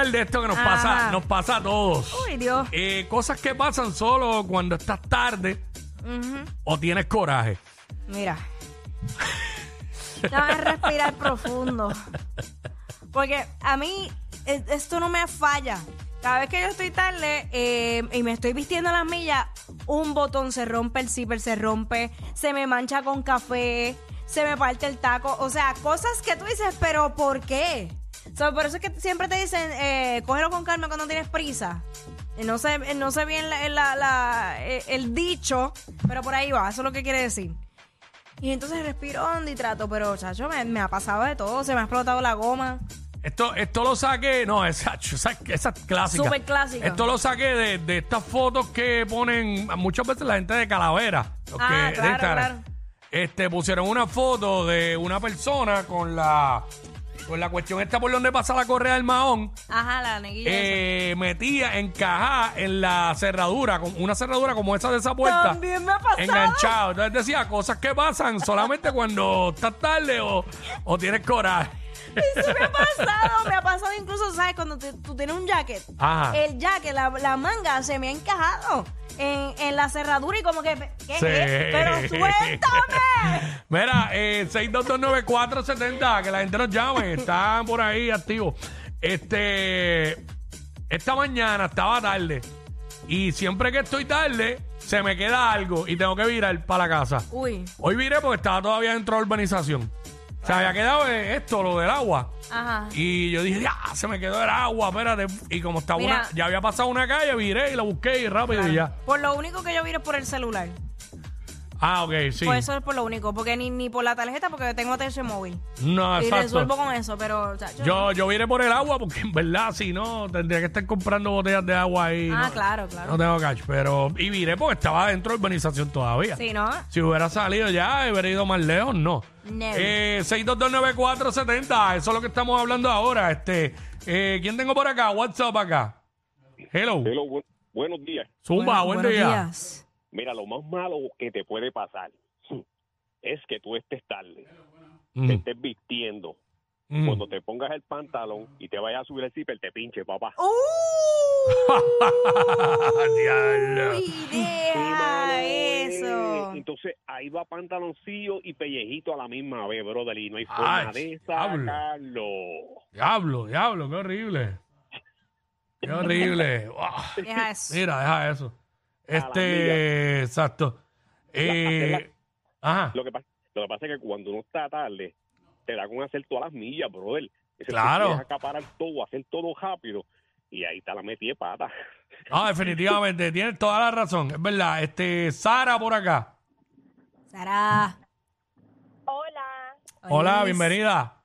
hablar de esto que nos Ajá. pasa, nos pasa a todos. Uy, Dios. Eh, cosas que pasan solo cuando estás tarde Ujú. o tienes coraje. Mira. Déjame respirar profundo. Porque a mí eh, esto no me falla. Cada vez que yo estoy tarde eh, y me estoy vistiendo a las millas, un botón se rompe, el zipper se rompe, se me mancha con café, se me parte el taco. O sea, cosas que tú dices, pero ¿por qué? O sea, por eso es que siempre te dicen, eh, cógelo con calma cuando tienes prisa. Eh, No sé, eh, no sé bien la- la- la- el dicho, pero por ahí va, eso es lo que quiere decir. Y entonces respiro hondo y trato, pero chacho, me, me ha pasado de todo, se me ha explotado la goma. Esto, esto lo saqué, no, esa, esa, esa es clásica. Súper clásica. Esto lo saqué de, de estas fotos que ponen muchas veces la gente de Calavera. los Ah, que- claro, claro. Este, pusieron una foto de una persona con la, con la cuestión esta por donde pasa la correa del mahón. Ajá, la neguilla. eh, metía, encajada en la cerradura, con una cerradura como esa de esa puerta. También me ha pasado. Enganchado. Entonces decía cosas que pasan solamente cuando estás tarde o, o tienes coraje. Eso me ha pasado, me ha pasado incluso, ¿sabes? Cuando te- tú tienes un jacket, Ajá. el jacket, la, la manga se me ha encajado en, en la cerradura y como que, ¿qué Sí. es? Pero suéltame. Mira, eh, 6229470, que la gente nos llame, están por ahí activos. Este, esta mañana estaba tarde y siempre que estoy tarde se me queda algo y tengo que virar para la casa. Uy, Hoy viré porque estaba todavía dentro de la urbanización. Se había quedado eh, esto, lo del agua. ajá. Y yo dije, ya, se me quedó el agua, espérate. Y como estaba Mira. una, ya había pasado una calle, viré y la busqué y rápido y ya. Por lo único que yo viro es por el celular. Ah, ok, sí. Por eso es por lo único, porque ni, ni por la tarjeta, porque tengo atención móvil. no, y exacto. resuelvo con eso, pero, Yo, yo vine por el agua porque en verdad, si no, tendría que estar comprando botellas de agua ahí. Ah, no, claro, claro. No tengo cash, pero. Y viré porque estaba dentro de urbanización todavía. Sí, ¿no? Si hubiera salido ya, hubiera ido más lejos, no. No. Eh, 6229470, eso es lo que estamos hablando ahora. Este, eh, ¿Quién tengo por acá? WhatsApp acá. Hello. Hello, bu- buenos días. Zumba, Bueno, buen buenos día. días. Mira, lo más malo que te puede pasar es que tú estés tarde, te estés vistiendo. mm. Cuando te pongas el pantalón y te vayas a subir el zipper, te pinche, papá. Diablo. ¡Uy, Qué malo deja es. eso! Entonces ahí va pantaloncillo y pellejito a la misma vez, brother, y no hay Ay, forma de diablo. sacarlo. Diablo, diablo, qué horrible. Qué horrible. Wow. Deja eso. Mira, deja eso. Este, exacto. Eh, ajá. Lo que, pasa, lo que pasa es que cuando uno está tarde, te da con hacer todas las millas, brother. Es Claro. acaparar todo, hacer todo rápido, y ahí está la metí de pata. No, definitivamente, tienes toda la razón. Es verdad. Este, Sara por acá. Sara. Hola. Hola, bienvenida.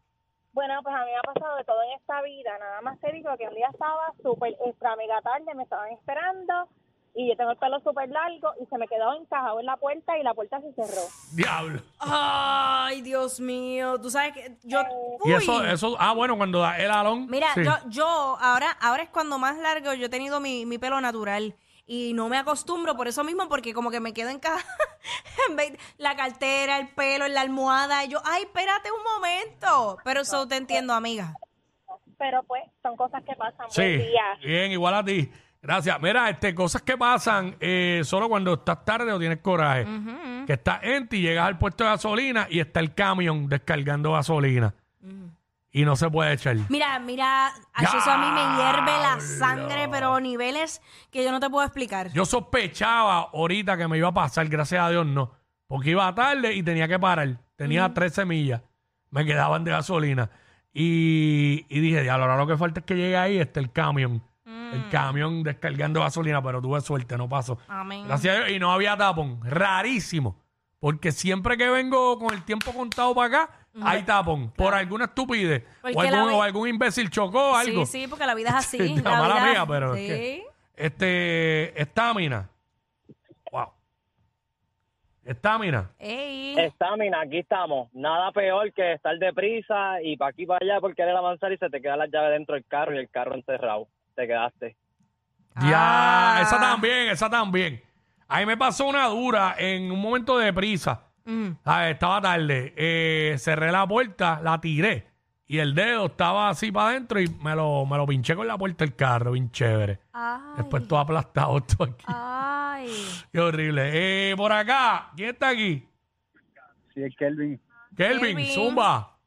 Bueno, pues a mí me ha pasado de todo en esta vida. Nada más te digo que un día estaba súper extra mega tarde, me estaban esperando y yo tengo el pelo súper largo y se me quedó encajado en la puerta y la puerta se cerró. Diablo. Ay, Dios mío. Tú sabes que yo. Y Uy. eso, eso, ah, bueno, cuando da el alón. Mira, sí. yo, yo ahora, ahora es cuando más largo yo he tenido mi, mi pelo natural. Y no me acostumbro por eso mismo, porque como que me quedo en casa. la cartera, el pelo, en la almohada. Y yo, ay, espérate un momento. Pero eso te entiendo, amiga. Pero pues son cosas que pasan. Sí, Buen día. bien, igual a ti. Gracias. Mira, este, cosas que pasan eh, solo cuando estás tarde o tienes coraje. Que estás en ti, llegas al puesto de gasolina y está el camión descargando gasolina. Y no se puede echar. Mira, mira, ay, eso a mí me hierve la sangre, pero niveles que yo no te puedo explicar. Yo sospechaba ahorita que me iba a pasar, gracias a Dios no. Porque iba tarde y tenía que parar. Tenía tres semillas. Me quedaban de gasolina. Y, y dije, diablo, ahora lo que falta es que llegue ahí, este el camión. El camión descargando gasolina, pero tuve suerte, no pasó. Amén. Gracias a Dios. Y no había tapón. Rarísimo. Porque siempre que vengo con el tiempo contado para acá, hay tapón. Por alguna estupidez. Porque O algún, la vi- o algún imbécil chocó algo. Sí, sí, porque la vida es así. La la mala vida- mía, pero es que- Este, estamina. Wow. Estamina. Ey. Estamina, aquí estamos. Nada peor que estar deprisa y para aquí y para allá por querer avanzar y se te queda la llave dentro del carro y el carro encerrado. Te quedaste. Ya, Ah. esa también, esa también. Ahí me pasó una dura en un momento de prisa. Mm. Ah, Estaba tarde. Eh, cerré la puerta, la tiré y el dedo estaba así para adentro y me lo, me lo pinché con la puerta del carro, bien chévere. Ay. Después todo aplastado, esto aquí. Ay. Qué horrible. Eh, por acá, ¿quién está aquí? Sí, es Kelvin. Kelvin, Kelvin. Zumba.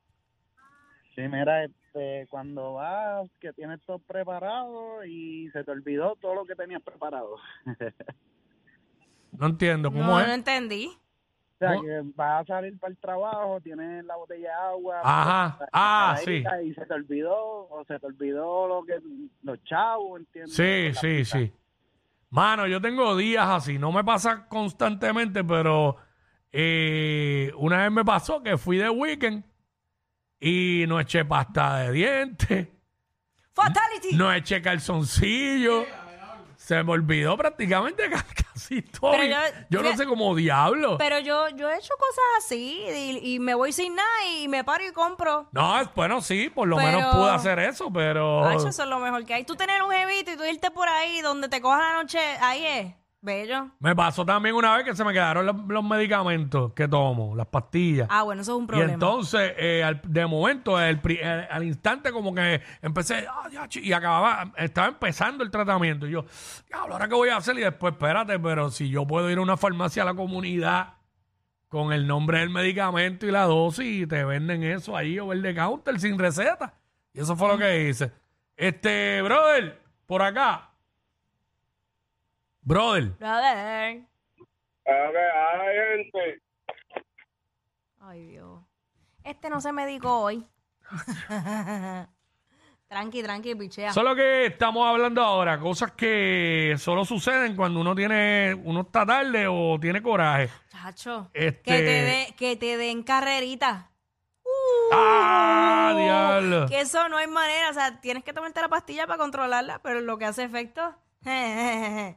Sí, mira, este, cuando vas, que tienes todo preparado y se te olvidó todo lo que tenías preparado. No entiendo, ¿cómo No, es? no entendí. O sea, ¿Cómo? que vas a salir para el trabajo, tienes la botella de agua. Ajá. pues, Ah, pasadita, Y se te olvidó, o se te olvidó lo que, los chavos, ¿entiendes? Sí, sí, sí. Mano, yo tengo días así, no me pasa constantemente, pero eh, una vez me pasó que fui de weekend y no eché pasta de dientes, Fatality. no eché calzoncillo. Se me olvidó prácticamente ca- casi todo. Pero yo- yo, no sé cómo diablo. Pero yo, yo he hecho cosas así y, y me voy sin nada y me paro y compro. No, es- bueno, sí, por lo Pero- menos pude hacer eso, pero... Ay, eso es lo mejor que hay. Tú tener un jevito y tú irte por ahí donde te cojas la noche, ahí es. Bello. Me pasó también una vez que se me quedaron los, los medicamentos que tomo, las pastillas. Ah, bueno, eso es un Y problema. entonces, eh, al- de momento, el pri- el- al instante, como que empecé, ah, ya, chi- y acababa, estaba empezando el tratamiento. Y yo, diablo, ¿ahora qué voy a hacer? Y después, espérate, pero si yo puedo ir a una farmacia a la comunidad con el nombre del medicamento y la dosis, y te venden eso ahí over the counter sin receta. Y eso fue lo que hice. Este, brother, por acá. Brother, Brother. gente. Ay, Dios. Este no se medicó hoy. tranqui, tranqui, pichea. Eso es lo que estamos hablando ahora, cosas que solo suceden cuando uno tiene, uno está tarde o tiene coraje. Chacho. Este- Que, te de- que te den carrerita. ¡Ah, Uh, diablo! Que eso no hay manera. O sea, tienes que tomarte la pastilla para controlarla, pero lo que hace efecto.